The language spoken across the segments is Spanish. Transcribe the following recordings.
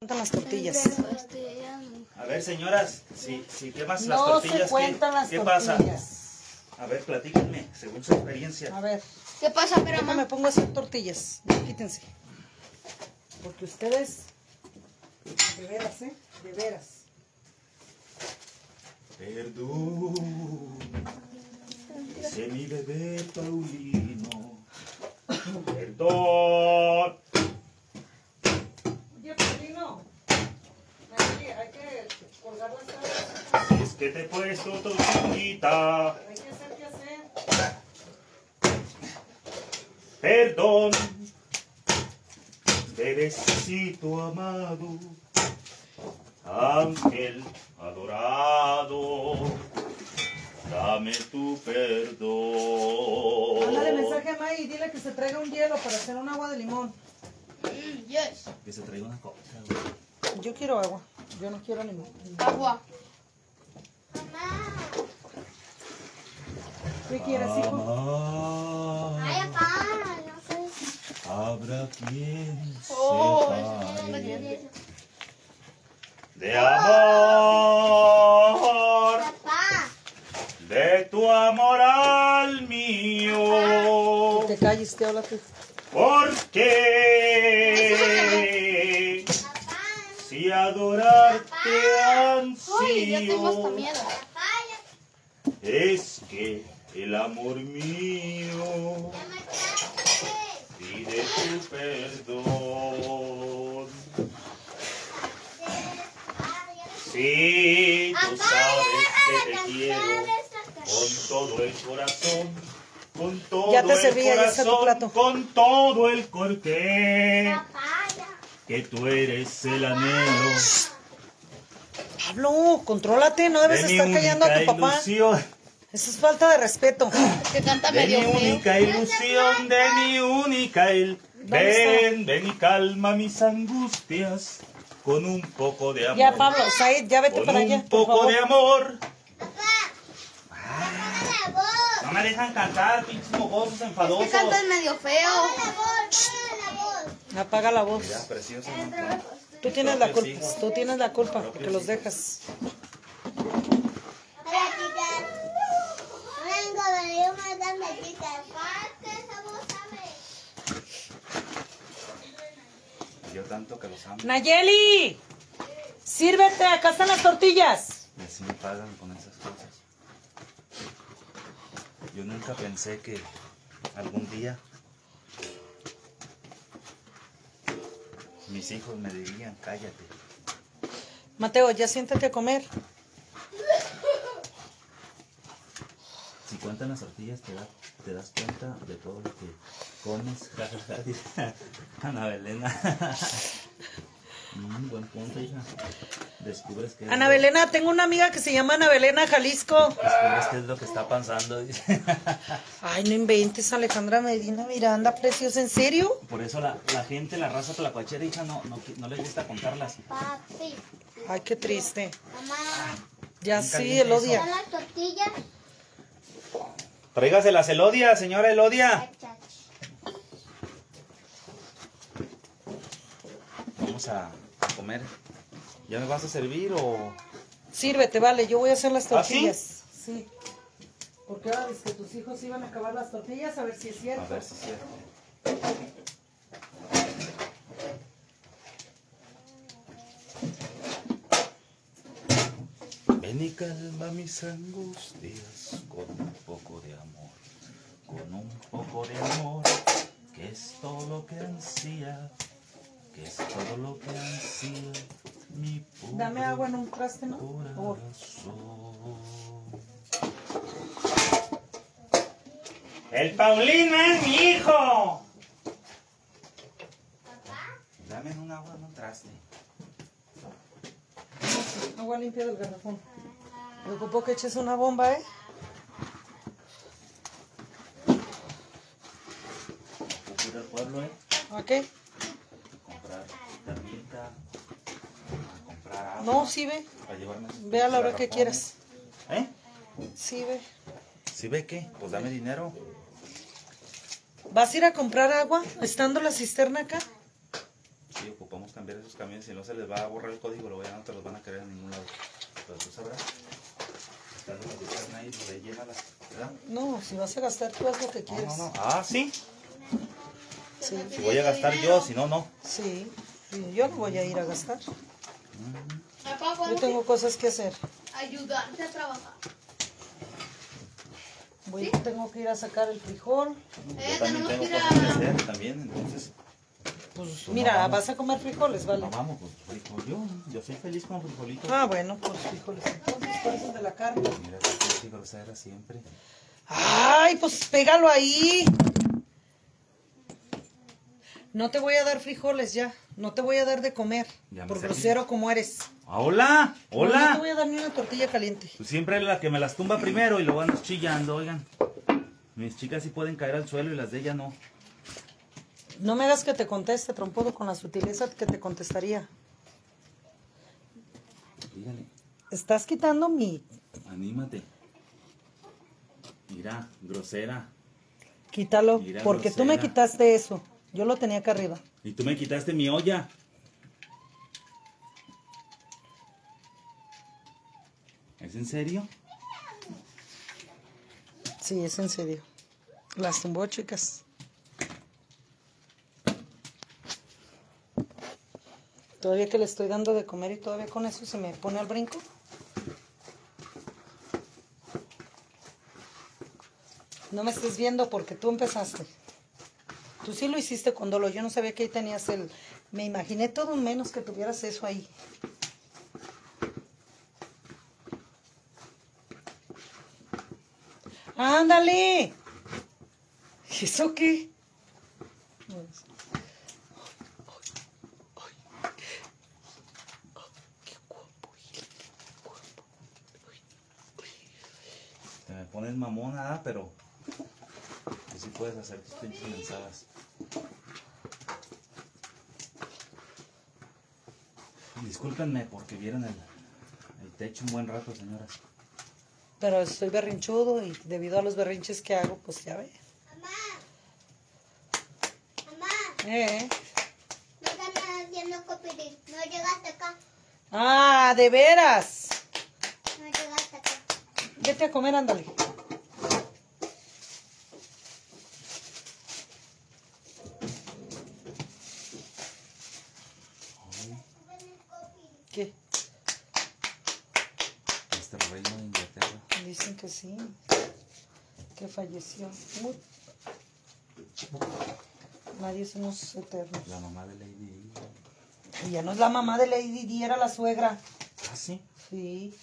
cuentan las tortillas. Este, no. A ver, señoras, si, si quemas las tortillas, se ¿qué- cuentan las ¿qué, tortillas. pasa? A ver, platíquenme, según su experiencia. A ver, ¿Qué pasa, pero yo me mamá? pongo a hacer tortillas. Quítense. Porque ustedes, de veras, ¿eh? De veras. Perdón, dice mi bebé Paulino. Perdón. Oye, Paulino, hay que colgar las tablas. Es que te he puesto tortillita. Hay que hacer qué hacer. Perdón, bebecito amado, ángel adorado, dame tu perdón. Mándale mensaje a May y dile que se traiga un hielo para hacer un agua de limón. Mm, yes. Que se traiga una cosa. Yo quiero agua. Yo no quiero limón. Agua. ¿Qué quieres, hijo? Amar, papá, no sé. habrá quien Oh, sepa de amor. Papá. de tu amor al mío. Que te calles, te habla tú. Porque adorarte Uy, ya tengo hasta ansío, miedo. es que el amor mío pide tu perdón. Si tú sabes que te quiero con todo el corazón, con todo Ya te el serví, ahí está tu corazón, plato. con todo el corqué, que tú eres el anhelo Pablo, contrólate, no debes de mi estar callando a tu papá. ilusión, Eso es falta de respeto. Que canta de mi medio feo. única ilusión, de mi única il... Ven, ven y calma mis angustias con un poco de amor. Ya, Pablo, Said, ya vete con para un allá, por poco favor. de amor. No me dejan cantar, pinches mocosos enfadosos. Que canta medio feo. Apaga la voz. Mira, precioso, ¿no? Tú tienes la culpa, hijos. tú tienes la culpa porque los dejas. Yo tanto que los amo. Nayeli, sírvete, acá están las tortillas. Y así me pagan con esas cosas. Yo nunca pensé que algún día mis hijos me dirían, cállate. Mateo, ya siéntate a comer. Si cuentan las tortillas te, da- te das cuenta de todo lo que comes. Ana Belena. Mm, buen punto, hija. Descubres que... Ana Belena, tengo una amiga que se llama Ana Belena Jalisco. Descubres qué es lo que está pasando. dice. Ay, no inventes, Alejandra Medina Miranda, preciosa, ¿en serio? Por eso la, la gente, la raza tlacuachera, hija, no, no, no le gusta contarlas. Papi, Ay, qué triste. mamá, Ya sí, caliente el odia. ¿están las tortillas? Tráigaselas, Elodia, señora Elodia. Vamos a comer. ¿Ya me vas a servir o...? Sírvete, vale, yo voy a hacer las ¿Ah, sí? tortillas. sí? Porque ahora dices que tus hijos iban a acabar las tortillas, a ver si es A cierto. ver si es cierto. Ven y calma mis angustias con un poco de amor, con un poco de amor, que es todo lo que ansía, que es todo lo que ansía mi pobre Dame agua en un traste, ¿no? Por. El Paulino es mi hijo. Dame un agua en un traste. Agua limpia del garrafón. Me ocupó que eches una bomba, ¿eh? Ocurre al pueblo, ¿eh? ¿Ok? A comprar agua. No, sí ve. Para llevarme sus Ve a la hora que quieras. ¿Eh? Sí ve. ¿Sí ve qué? Pues dame dinero. ¿Vas a ir a comprar agua estando la cisterna acá? Sí, ocupamos cambiar esos camiones. Si no se les va a borrar el código, luego ya no te los van a querer en ningún lado. Pero tú sabrás. Los que están ahí, rellénalas, ¿verdad? No, si vas a gastar, tú haz lo que No, quieres. no, no. Ah, sí. Sí, Si voy a gastar yo, si no, no. sí. Sí, Yo no voy a ir a gastar. Yo ¿puedo tengo cosas que hacer. ayudarte a trabajar? Voy, Tengo que ir a sacar el frijol. Eh, Yo también tenemos tengo que ir cosas que hacer también, entonces. Pues Pues mira, no vas a comer frijoles, ¿vale? No, vamos, pues frijol. Yo, yo soy feliz con frijolitos. Ah, bueno, pues frijoles. Entonces, ¿cuál es el de la carne? Mira, que soy grosera siempre. Ay, pues pégalo ahí. No te voy a dar frijoles ya. No te voy a dar de comer. Ya Por grosero como eres. Ah, hola, No, no te hola. voy a dar ni una tortilla caliente. Pues siempre es la que me las tumba primero y luego ando chillando, oigan. Mis chicas sí pueden caer al suelo y las de ella no. No me hagas que te conteste, trompudo, con la sutileza que te contestaría. Dígale, Estás quitando mi... anímate. Mira, grosera. Quítalo, Mira, porque tú me quitaste eso. Yo lo tenía acá arriba. Y tú me quitaste mi olla. ¿Es en serio? Sí, es en serio. Las tumbó, chicas. Todavía que le estoy dando de comer y todavía con eso se me pone al brinco. No me estés viendo porque tú empezaste. Tú sí lo hiciste con dolo. Yo no sabía que ahí tenías el... Me imaginé todo menos que tuvieras eso ahí. ¡Ándale! ¿Eso qué? Te me pones mamona, ¿ah? pero tú sí puedes hacer tus pinches mensadas. Discúlpenme porque vieron el, el techo un buen rato, señoras. Pero estoy berrinchudo y debido a los berrinches que hago, pues ya ve. Mamá. Mamá. Eh. No están haciendo copirín. No llegaste acá. Ah, de veras. No llegaste acá. Vete a comer, ándale. ¿Qué? Este reino de Inglaterra. Dicen que sí. Que falleció. Uy. Nadie somos eternos. La mamá de Lady Di. Y ya no es la mamá de Lady Di, era la suegra. Ah, sí. Sí.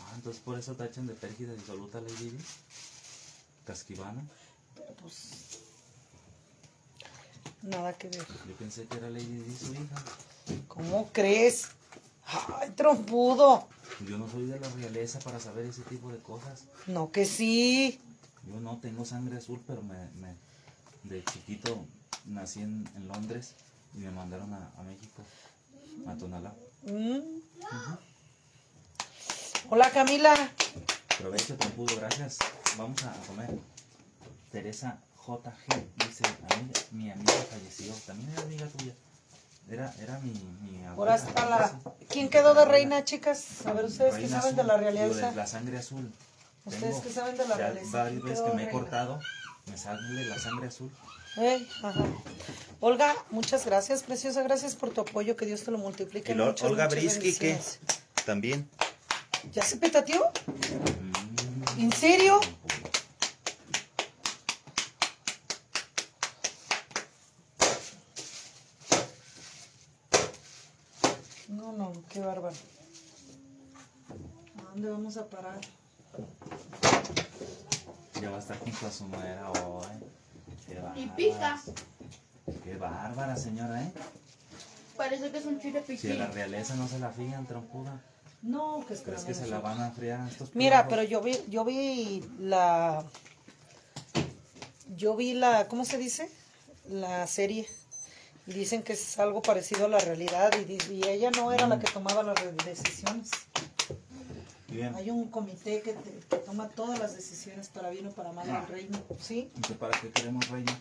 Ah, entonces por eso tachan de pérgida disoluta Lady Di. Casquivana. Pero pues. Nada que ver. Yo pensé que era Lady Di su hija. ¿Cómo crees? ¡Ay, trompudo! Yo no soy de la realeza para saber ese tipo de cosas. No que sí. Yo no tengo sangre azul, pero me, me- de chiquito nací en, en Londres y me mandaron a, a México, a Tonalá. Mm. Hola Camila. Provecho, trompudo, gracias. Vamos a, a comer. Teresa JG dice, amiga, mi amiga falleció, también era amiga tuya. Era, era mi, mi Ahora abuela, está la... ¿Quién quedó de reina, chicas? A ver, ustedes que saben de la de la sangre azul. Ustedes que saben de la ya realeza, Varias ¿quién veces que me he cortado, me sale la sangre azul. Ey, ajá. Olga, muchas gracias, preciosa. Gracias por tu apoyo. Que Dios te lo multiplique. Y lo- Muchas, Olga muchas Brisky, bendiciones. También. ¿Ya se petateó? Mm, ¿En serio? No, no, qué bárbaro. ¿A dónde vamos a parar? Ya va a estar junto a su nuera hoy. Qué Y pica. Qué bárbara, señora, ¿eh? Parece que es un chile Si a piquín. la realeza no se la fían, trompuda. No, que ¿Crees esperamos que se la van a friar estos Mira, pero yo vi, yo vi la, yo vi la, ¿cómo se dice? La serie. Y dicen que es algo parecido a la realidad y, ella no era la que tomaba las decisiones. Bien. Hay un comité que, te- que toma todas las decisiones para bien o para mal el reino. ¿Sí? ¿Y que para qué queremos reina?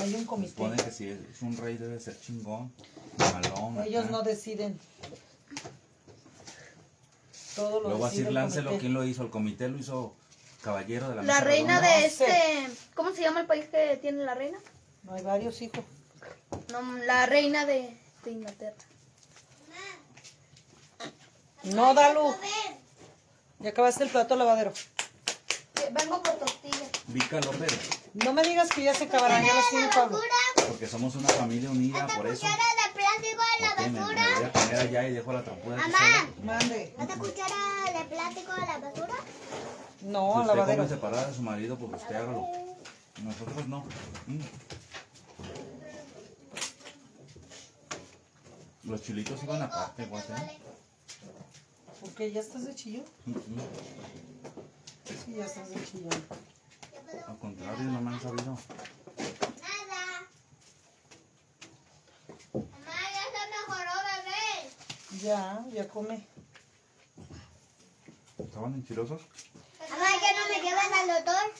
Hay un comité. Supone que si es un rey debe ser chingón, malón. Ellos acá. no deciden. Todo lo Luego a decide Sir el Lancelot, comité. ¿quién lo hizo? El comité lo hizo caballero de la La reina redonda. de este. ¿Cómo se llama el país que tiene la reina? No hay varios hijos. No, la reina de, de Inglaterra. No, Dalu. Ya acabaste el plato lavadero. Eh, Vengo por tortilla. Vica López, No me digas que ya se acabarán, ya los tiene Pablo. porque somos una familia unida, por eso. cuchara de plástico de la basura. voy a poner allá y dejo la trampuda Mamá. Mande. ¿Esta cuchara de plástico de la basura? No, Si usted lavadero. come separada de su marido, pues usted hágalo. Nosotros no. Mm. Los chilitos iban aparte, guate. Porque ya estás de chillón. Sí, ya estás de chillón. Al contrario, no me han sabido. Nada. Mamá, ya se mejoró, bebé. Ya, ya come. ¿Estaban enchilosos? Mamá, ¿ya no me llevas al doctor?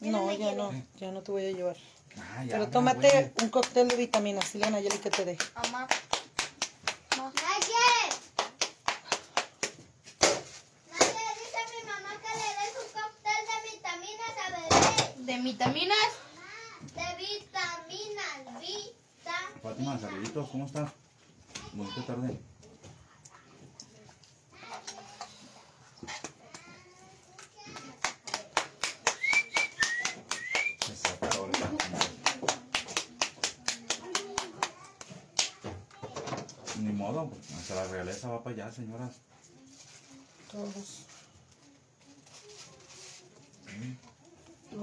No, ya no, ya no te voy a llevar. Ah, ya, Pero tómate un cóctel de vitaminas. Dile a Nayeli que te dé. Mamá. Naye. Naye, dice mi mamá que le des un cóctel de vitaminas a bebé. ¿De vitaminas? De vitaminas, vita. Fátima, saluditos, ¿cómo estás? Bonita tarde. Ni modo, hasta la realeza va para allá, señoras. Todos.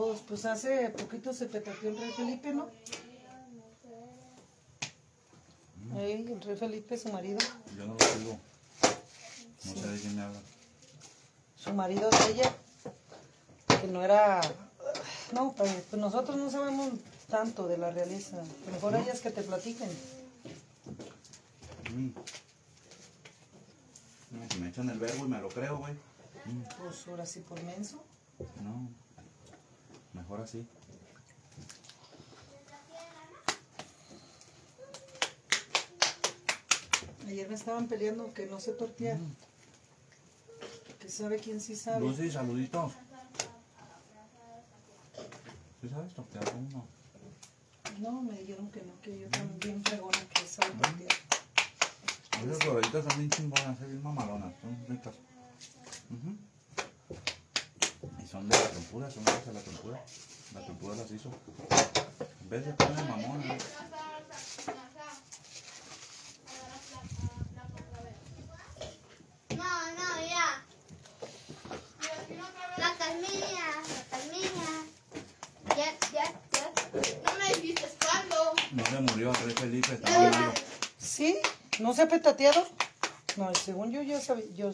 Todos, pues hace poquito se petateó el rey Felipe, ¿no? Ey, el rey Felipe, su marido. Yo no lo sigo. No sé de quién me habla. Su marido de ella. Que no era. No, pues pues nosotros no sabemos tanto de la realeza. Mejor ellas que te platiquen. Mm. Si me echan el verbo y me lo creo, güey. Mm. Pues ahora sí por menso. No, mejor así. Ayer me estaban peleando que no sé tortear. Que sabe quién sí sabe. Lucy, saluditos. ¿Sí sabes tortear uno? No, me dijeron que no, que yo también fregona que sabe tortear. Esas floreritas son bien chingonas, son bien mamalonas, son ricas. Ujú. Y son de la tempura, son de la tempura. La tempura las hizo. En vez de poner mamón, ¿no? No, ya. La calmilla, la calmilla. Ya, ya, ya. No me dijiste cuándo. no se murió el rey Felipe, estaba malo. ¿Sí? ¿No se ha petateado? No, según yo ya sabía, yo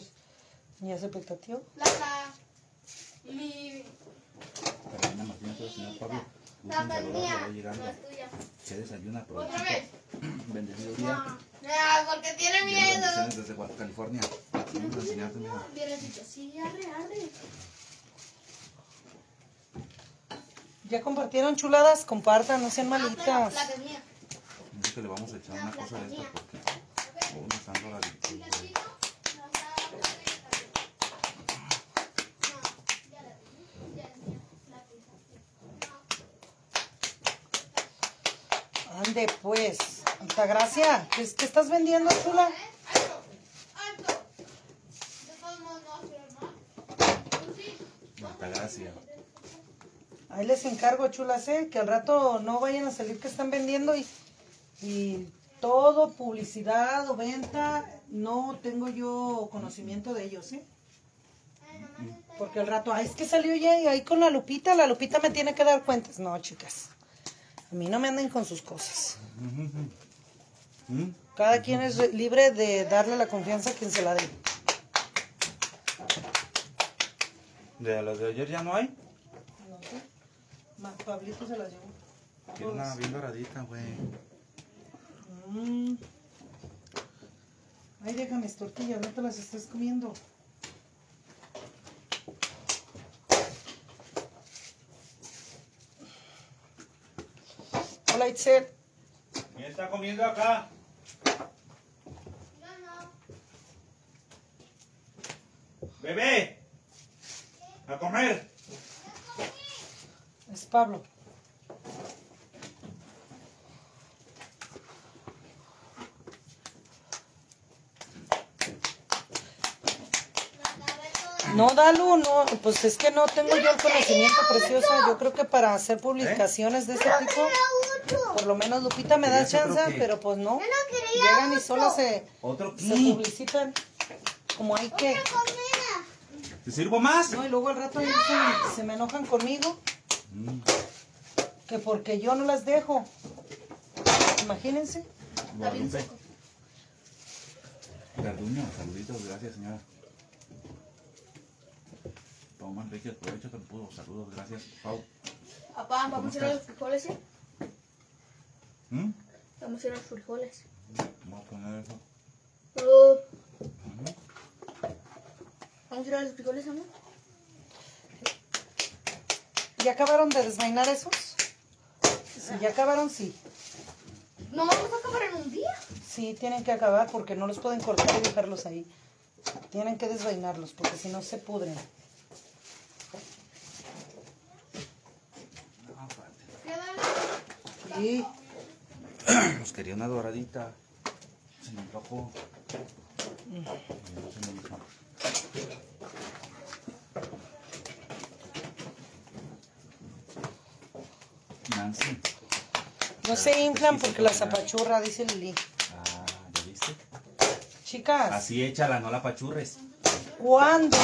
ya se petateó. La, la, mi, Carolina Martínez, el señor Pablo. La llegando. la tuya. Que desayuna, Otra vez. Bendecido día. Ah, porque tiene miedo. desde California. Vamos a enseñarte, mira. Sí, arre, arre. ¿Ya compartieron chuladas? Compartan, no sean La malitas. que es mía. Dice que le vamos a echar una cosa de esta porque oh, me están Ande pues. Altagracia, ¿qué, ¿qué estás vendiendo, chula? Altagracia. Ahí les encargo, chulas, ¿eh? Que al rato no vayan a salir que están vendiendo y, y todo, publicidad o venta, no tengo yo conocimiento de ellos, ¿eh? Porque al rato, ay, es que salió ya ahí con la Lupita, la Lupita me tiene que dar cuentas. No, chicas, a mí no me anden con sus cosas. ¿Mm? Cada quien es re- libre de darle la confianza a quien se la dé. ¿De las de ayer ya no hay? No sé. Pablito se las llevó. Tiene una bien doradita, güey. Mm. Ay, déjame mis tortillas, no te las estés comiendo. Itzel. ¿Quién está comiendo acá? Yo no. Bebé. A comer. Es Pablo. No, Dalu, no, pues es que no tengo yo el conocimiento preciosa. Yo creo que para hacer publicaciones de ese tipo. Por lo menos Lupita me da ¿Querías otro chance, pero pues no. Yo no quería Llegan y otro. solas se, ¿Otro se publicitan como hay que. ¿Te sirvo más? No, y luego al rato ellos se, se me enojan conmigo, Mm, que porque yo no las dejo. Imagínense. Guadalupe. Garduño, saluditos, gracias señora. Toma Enrique, aprovecha que pudo. Saludos, gracias. Pau. Papá, ¿Cómo vamos a ir a los frijoles, ¿sí? ¿Mm? Vamos a ir a los frijoles. Vamos a poner eso. Oh. Vamos a ir a los frijoles, amor. ¿Ya acabaron de desvainar esos? Si ya acabaron, sí. No vamos a acabar en un día. Sí, tienen que acabar porque no los pueden cortar y dejarlos ahí. Tienen que desvainarlos porque si no se pudren. No. Sí. Quería una doradita. Se me antojó. Se me hizo. Nancy. No se inflan porque la zapachurra, dice Lili. Ah, ¿ya viste? Chicas, Así échala, no la pachurres. ¿cuándo?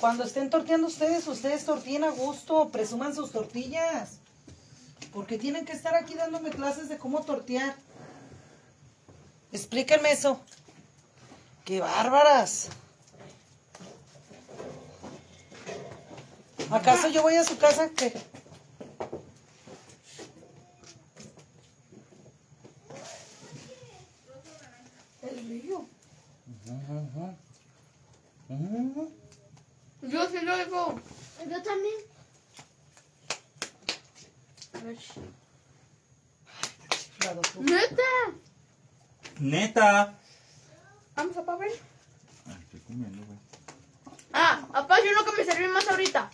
Cuando estén torteando ustedes, ustedes tortillen a gusto, presuman sus tortillas. Porque tienen que estar aquí dándome clases de cómo tortear. Explíquenme eso. ¡Qué bárbaras! ¿Acaso yo voy a su casa? que El. Ujú. Yo sí lo digo. Yo también. ¡Neta! Neta. Vamos a ver. Ay, estoy comiendo, güey. Ah, papá, yo uno que me serví más ahorita.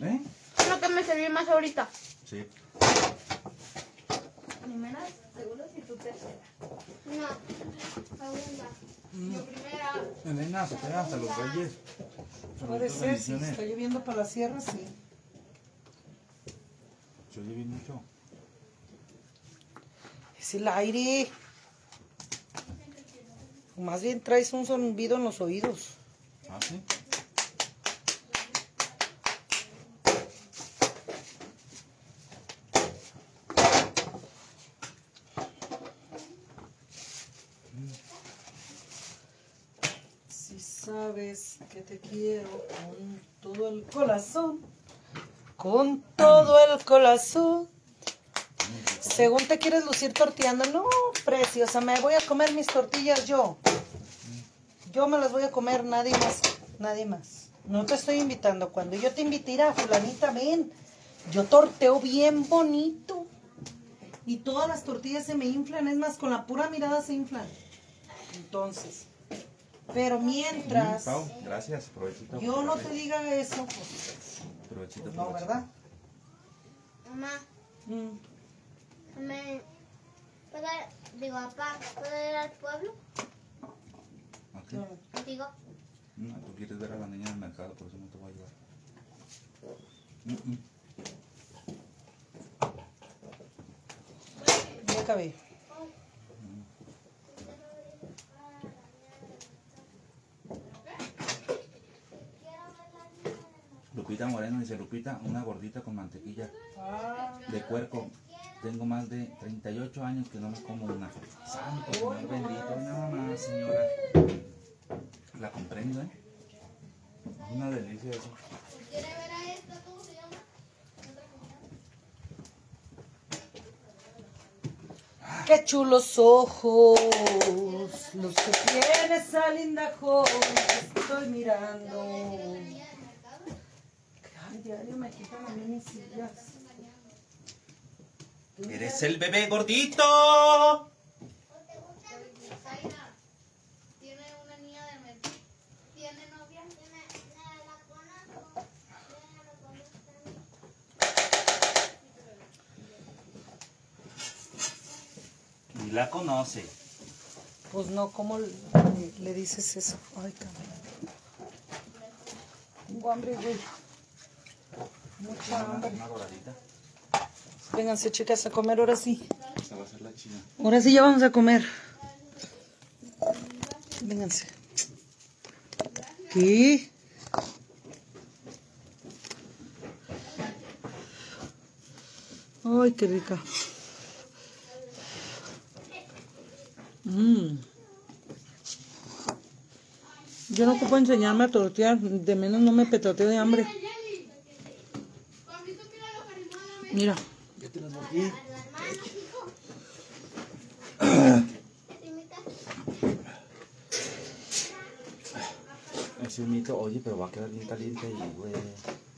¿Eh? Uno que me serví más ahorita. Sí. Primera, segunda y tu tercera. No. Segunda. Yo primera. Elena, se queda hasta los reyes. Ser, si está lloviendo para la sierra, sí. Mucho. Es el aire. Más bien traes un zumbido en los oídos. ¿Ah, sí? Si sabes que te quiero con todo el corazón, con todo el corazón. Según te quieres lucir torteando, no, preciosa, me voy a comer mis tortillas yo. Yo me las voy a comer, nadie más, nadie más. No te estoy invitando. Cuando yo te invite a fulanita, ven. Yo torteo bien bonito. Y todas las tortillas se me inflan, es más, con la pura mirada se inflan. Entonces, pero mientras gracias. Yo no te diga eso, pues, Provechito, pues no, provechito. ¿verdad? Mamá, Mm. me... ¿Puedo, digo, papá, ¿puedo ir al pueblo. No. contigo? No, tú quieres ver a la niña en el mercado, por eso no te voy a llevar. Mm, mm. Ya acabé. Lupita Moreno dice, Lupita, una gordita con mantequilla de puerco. Tengo más de 38 años que no me como una. Santo Señor bendito, nada más, señora. La comprendo, ¿eh? Es una delicia eso. ¿Quiere ver a esta? ¿Cómo se llama? Qué chulos ojos, los que tiene esa linda joven que estoy mirando. Diario me quitan a mí mis sillas. Eres el bebé gordito. Zaira, tiene una niña de mes. ¿Tiene novia? La conozco. Yo la conozco. Ni la conoce. Pues no, ¿cómo le, le dices eso? Ay, cabrón. Tengo hambre, güey. Mucha hambre. Una. Vénganse, chicas, a comer ahora sí. Esta va a ser la china. Ahora sí ya vamos a comer. Vénganse. ¿Qué? Ay, qué rica. Mmm. Yo no ocupo enseñarme a tortear, de menos no me petateo de hambre. Yeli. Pablito, mira lo que animó a la vez. Mira, Ya te las mordí. Ese mito, oye, pero va a quedar bien caliente y, güey.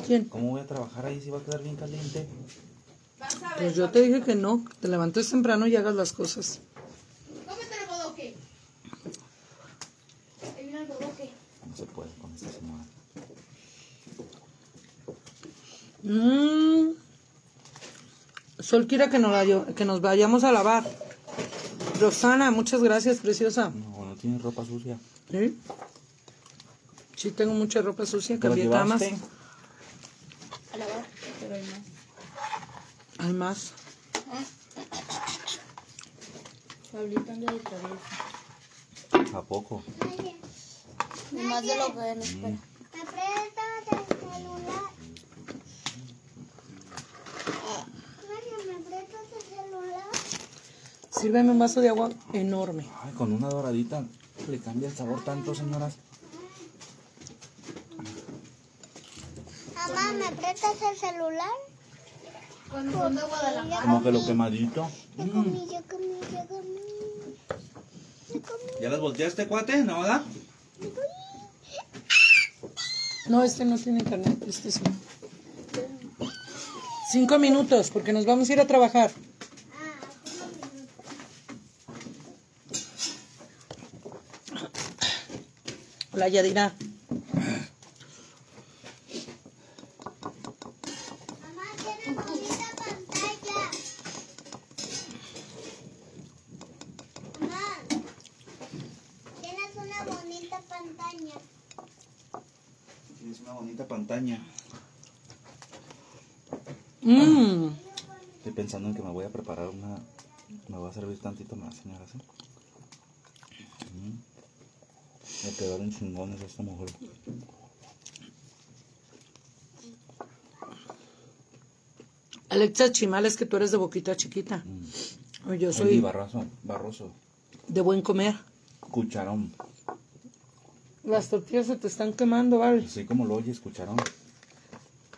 ¿quién? ¿Cómo voy a trabajar ahí si va a quedar bien caliente? Pues yo te dije que no, que te levantes temprano y hagas las cosas. Cómete el bodoque. Ahí viene el bodoque. No se puede con esta señora. Mm. Sol quiere que nos, la- que nos vayamos a lavar. Rosana, muchas gracias, preciosa. No, no tiene ropa sucia. ¿Sí? Sí, tengo mucha ropa sucia, ¿Te la cambié camas. A lavar, pero ahí no. Hay más. Pablito anda de travieso. ¿A poco? Y más de lo que él espera. Me prestas el celular. Mario, ¿me prestas el celular? Sírveme un vaso de agua enorme. Ay, con una doradita le cambia el sabor tanto, señoras. Mamá, ¿me prestas el celular? Cuando son de Guadalajara. Como que lo quemadito. Ya comí, ya comí, ya comí. Ya comí. ¿Ya las volteaste, cuate? ¿No, verdad? No, este no tiene internet, este sí. Cinco minutos, porque nos vamos a ir a trabajar. Hola, Yadira. Mamá, tiene bonita pantalla. Mamá, tienes una bonita pantalla. Tienes una bonita pantalla. Mmm. Estoy pensando en que me voy a preparar una... Me voy a servir tantito más, señoras. ¿eh? Mm. Me quedaron chingones esta mujer. Alexa Chimal, es que tú eres de boquita chiquita. Yo Soy soy barroso, barroso. de buen comer. Cucharón. Las tortillas se te están quemando, ¿vale? Así como lo oyes, cucharón.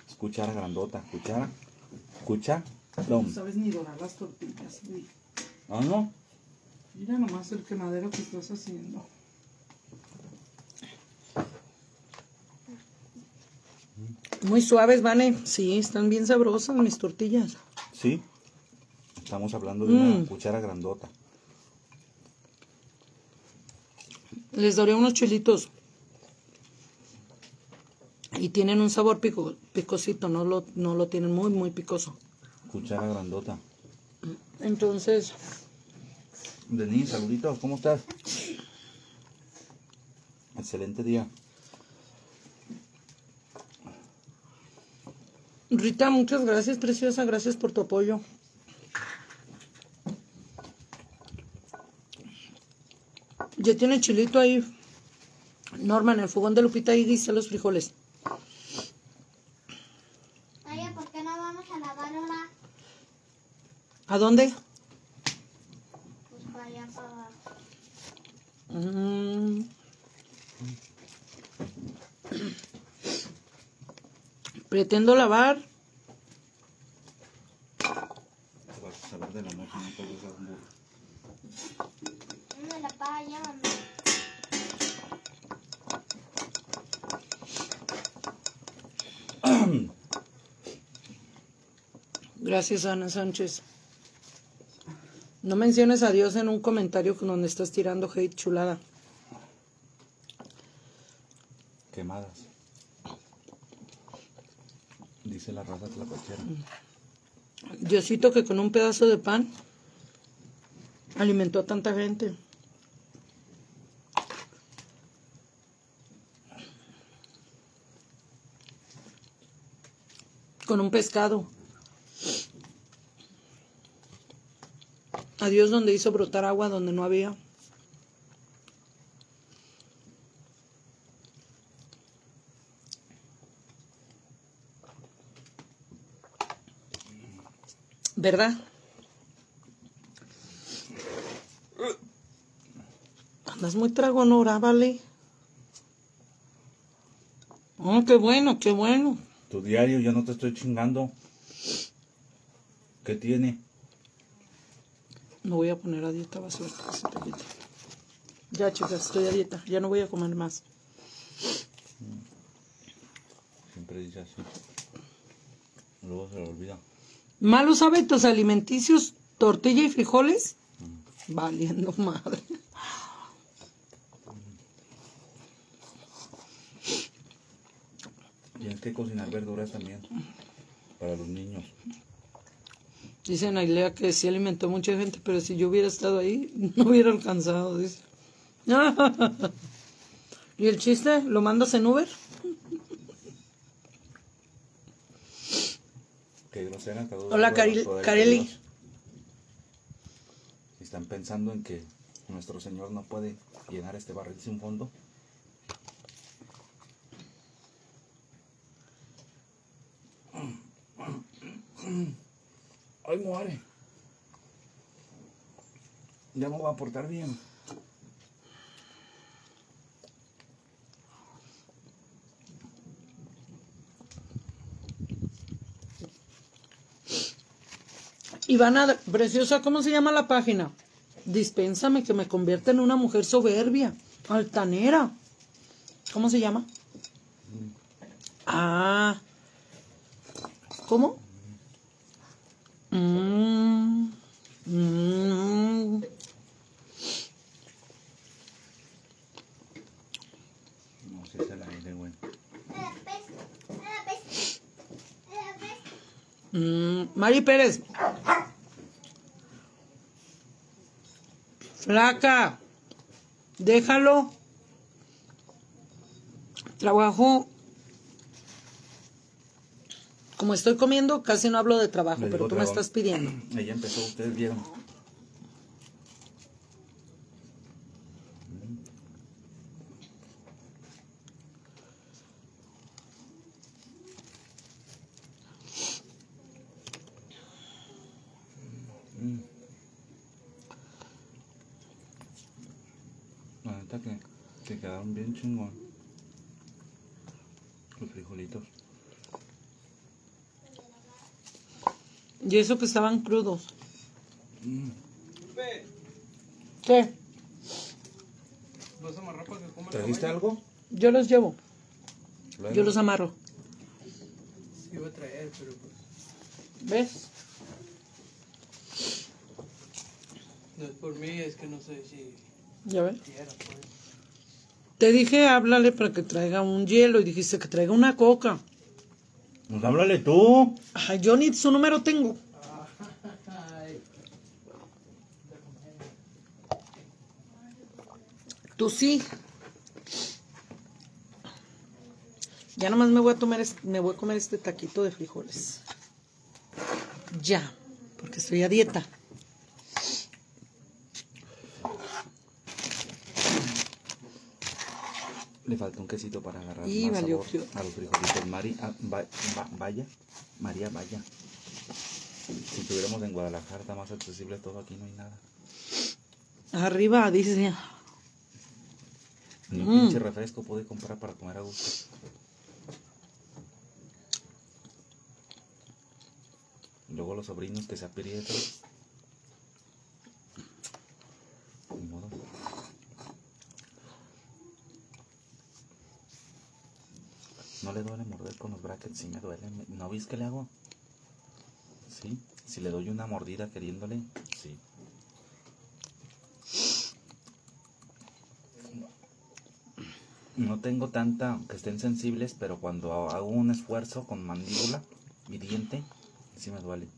Es cuchara grandota. Cuchara. Cucha. Dom. sabes ni dorar las tortillas, güey. ¿Ah, no? Mira nomás el quemadero que estás haciendo. Muy suaves, Vane. Sí, están bien sabrosas mis tortillas. Sí. Estamos hablando de una Mm. cuchara grandota. Les doré unos chilitos. Y tienen un sabor pico, picosito, no lo, no lo tienen muy, muy picoso. Cuchara grandota. Entonces, Denise, saluditos, ¿cómo estás? Excelente día. Rita, muchas gracias, preciosa. Gracias por tu apoyo. Ya tiene chilito ahí. Norma, en el fogón de Lupita ahí dice los frijoles. Oye, ¿por qué no vamos a lavar ahora? ¿A dónde? Pues para allá para abajo. Mm. Pretendo lavar. A de la noche, no te gusta un burro. La. Gracias, Ana Sánchez. No menciones a Dios en un comentario donde estás tirando hate chulada. Quemadas. Dice la raza tlacuachera. Diosito que con un pedazo de pan alimentó a tanta gente. Con un pescado. A Dios donde hizo brotar agua donde no había. ¿Verdad? Andas muy tragonora, vale. Oh, qué bueno, qué bueno. Tu diario, yo no te estoy chingando. ¿Qué tiene? Me voy a poner a dieta, va a quite. Ya, chicas, estoy a dieta. Ya no voy a comer más. Siempre dice así. Luego se lo olvida. Malos hábitos alimenticios, tortilla y frijoles. Valiendo madre. Tienes que cocinar verduras también. Para los niños. Dicen Ailea que sí alimentó mucha gente, pero si yo hubiera estado ahí, no hubiera alcanzado, dice. ¿Y el chiste? ¿Lo mandas en Uber? Hola, Caril-. Están pensando en que nuestro Señor no puede llenar este barril sin fondo. ¡Ay, muere! Ya me voy a portar bien. Ivana, preciosa, ¿cómo se llama la página? Dispénsame que me convierta en una mujer soberbia, altanera. ¿Cómo se llama? Ah. ¿Cómo? Mm, mm. Mm, Mari Pérez. Flaca. Déjalo. Trabajo. Como estoy comiendo, casi no hablo de trabajo, pero tú me estás pidiendo. Ella empezó, ustedes vieron. Neta que, que quedaron bien chingón. Los frijolitos. Y eso que estaban crudos. ¿Qué? ¿Vas a amarrar para que coma el ¿Trajiste algo? Yo los llevo. Yo los amarro. Sí, iba a traer, pero pues. ¿Ves? No es por mí, es que no sé si ¿Ya ves? Te dije, háblale para que traiga un hielo y dijiste que traiga una coca. Pues háblale tú. Ay, yo ni su número tengo. Tú sí. Ya nomás me voy a tomar, me voy a comer este taquito de frijoles. Ya, porque estoy a dieta. Le falta un quesito para agarrar Y más valió sabor a los frijolitos. Mari, ah, va- va- vaya, María, vaya. Si estuviéramos en Guadalajara, está más accesible todo. Aquí no hay nada. Arriba dice, Ni un Mm. pinche refresco pude comprar para comer a gusto. Luego los sobrinos que se aprietan. con los brackets sí me duele. ¿No veis que le hago? Sí. Si le doy una mordida queriéndole, sí. No tengo tanta que estén sensibles, pero cuando hago un esfuerzo con mandíbula y diente, sí me duele.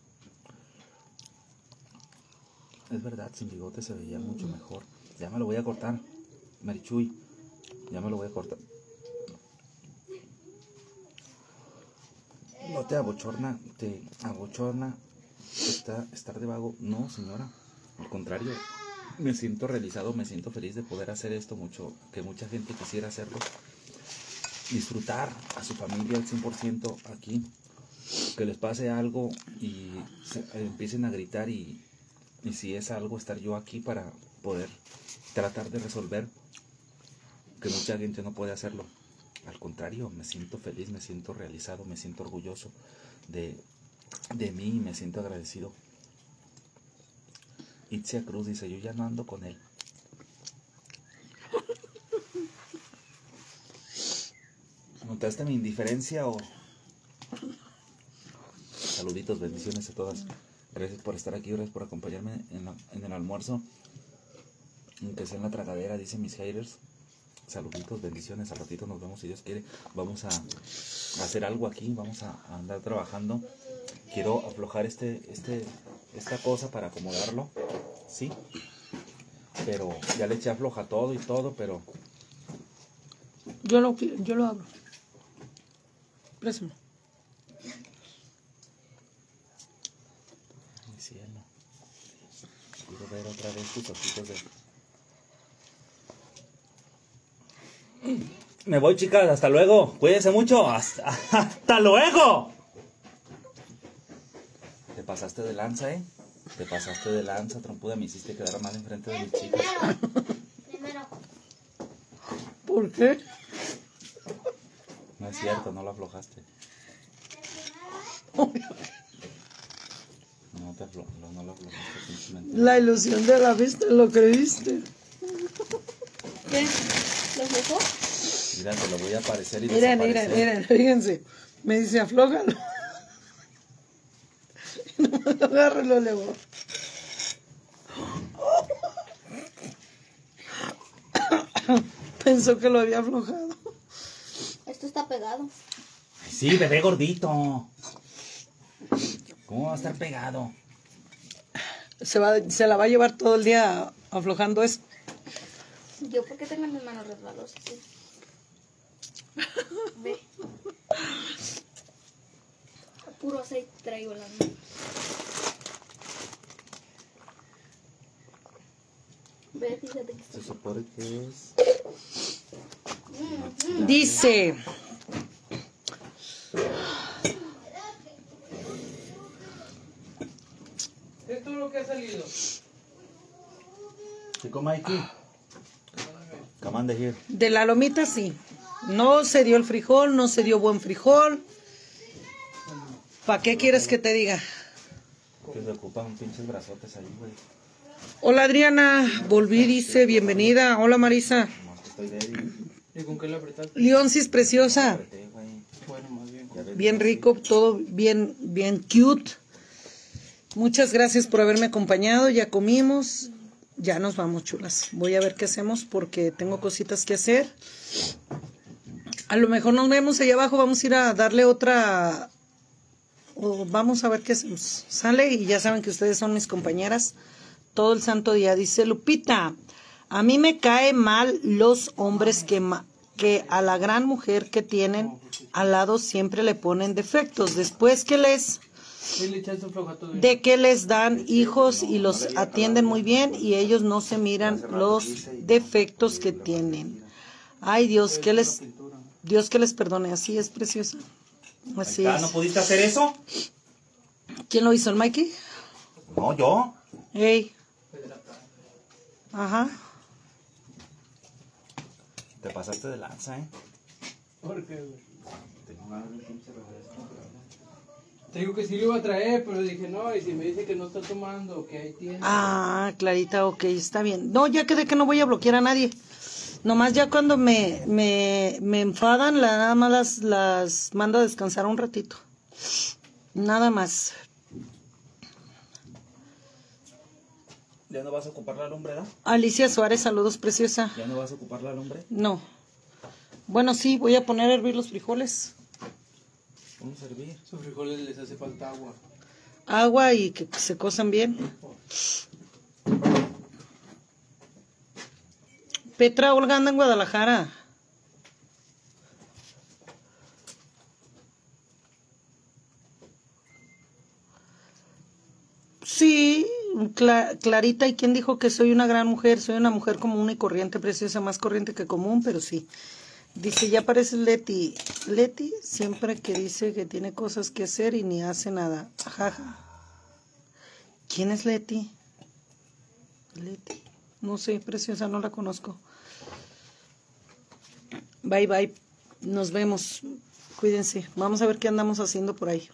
Es verdad, sin bigote se veía mucho mejor. Ya me lo voy a cortar, Marichuy. Ya me lo voy a cortar. No te abochorna, te abochorna está, estar de vago. No, señora. Al contrario, me siento realizado, me siento feliz de poder hacer esto mucho, que mucha gente quisiera hacerlo. Disfrutar a su familia al 100% aquí. Que les pase algo y empiecen a gritar y si es algo, estar yo aquí para poder tratar de resolver que mucha gente no puede hacerlo. Al contrario, me siento feliz, me siento realizado, me siento orgulloso de, de mí y me siento agradecido. Itzia Cruz dice, yo ya no ando con él. ¿Notaste mi indiferencia o...? Saluditos, bendiciones a todas. Gracias por estar aquí, gracias por acompañarme en, la- en el almuerzo. Aunque sea en la tragadera, dicen mis haters. Saluditos, bendiciones. Al ratito nos vemos si Dios quiere. Vamos a, hacer algo aquí, vamos a, a andar trabajando. Quiero aflojar este, este, esta cosa para acomodarlo. Sí. Pero ya le eché afloja todo y todo, pero Yo lo, yo lo abro. Préstame. Mi cielo. Quiero ver otra vez tus ojitos de. Me voy, chicas. Hasta luego. Cuídense mucho. Hasta, hasta luego. Te pasaste de lanza, ¿eh? Te pasaste de lanza, trompuda. Me hiciste quedar mal enfrente de mis chicas. Primero. Primero. ¿Por qué? No es cierto, no lo aflojaste. No te aflo no, lo aflojaste. mentira. La ilusión de la vista, ¿lo creíste? ¿Qué? ¿Lo dejó? Mira, te lo voy a aparecer y Miren, miren, miren, fíjense. Me dice, aflójalo. Y no me lo agarro y lo elevo. Pensó que lo había aflojado. Esto está pegado. Sí, bebé gordito. ¿Cómo va a estar pegado? Se, va, se la va a llevar todo el día aflojando eso. Yo, ¿por qué tengo mis manos resbalosas? Sí. Ve. Puro aceite traigo las manos. Ve, fíjate que Se supone que es. Dice, ¿Qué es lo que ha salido? Chico Mikey. Come on, here. de la lomita sí. No se dio el frijol, no se dio buen frijol. ¿Para qué quieres que te diga? Que se ocupan pinches brazotes ahí, güey. Hola Adriana, volví, dice, bienvenida. Hola Marisa. ¿Y con qué la preciosa. Bien rico, todo bien, bien cute. Muchas gracias por haberme acompañado. Ya comimos. Ya nos vamos, chulas. Voy a ver qué hacemos porque tengo cositas que hacer. A lo mejor nos vemos allá abajo. Vamos a ir a darle otra. o vamos a ver qué hacemos. Sale y ya saben que ustedes son mis compañeras todo el santo día. Dice Lupita, a mí me cae mal los hombres que, ma- que a la gran mujer que tienen al lado siempre le ponen defectos. Después que les de que les dan hijos y los atienden muy bien y ellos no se miran los defectos que tienen. Ay Dios, que les Dios que les perdone, así es preciosa. Así Ah, ¿No es. pudiste hacer eso? ¿Quién lo hizo, el Mikey? No, yo. Ey. Ajá. Te pasaste de lanza, ¿eh? ¿Por qué, güey? Te digo que sí lo iba a traer, pero dije, no, y si me dice que no está tomando, que ahí tiene. Ah, Clarita, ok, está bien. No, ya quedé que no voy a bloquear a nadie. Nomás ya cuando me, me, me enfadan, la, nada más las, las mando a descansar un ratito. Nada más. ¿Ya no vas a ocupar la lumbre, ¿no? Alicia Suárez, saludos, preciosa. ¿Ya no vas a ocupar la lumbre? No. Bueno, sí, voy a poner a hervir los frijoles. Vamos a servir. Esos frijoles les hace falta agua. Agua y que se cosan bien. Petra Olga en Guadalajara. Sí, Cla- Clarita, ¿y quién dijo que soy una gran mujer? Soy una mujer común y corriente, preciosa, más corriente que común, pero sí. Dice, ya parece Leti. Leti siempre que dice que tiene cosas que hacer y ni hace nada. Ajaja. ¿Quién es Leti? Leti. No sé, preciosa, no la conozco. Bye, bye. Nos vemos. Cuídense. Vamos a ver qué andamos haciendo por ahí.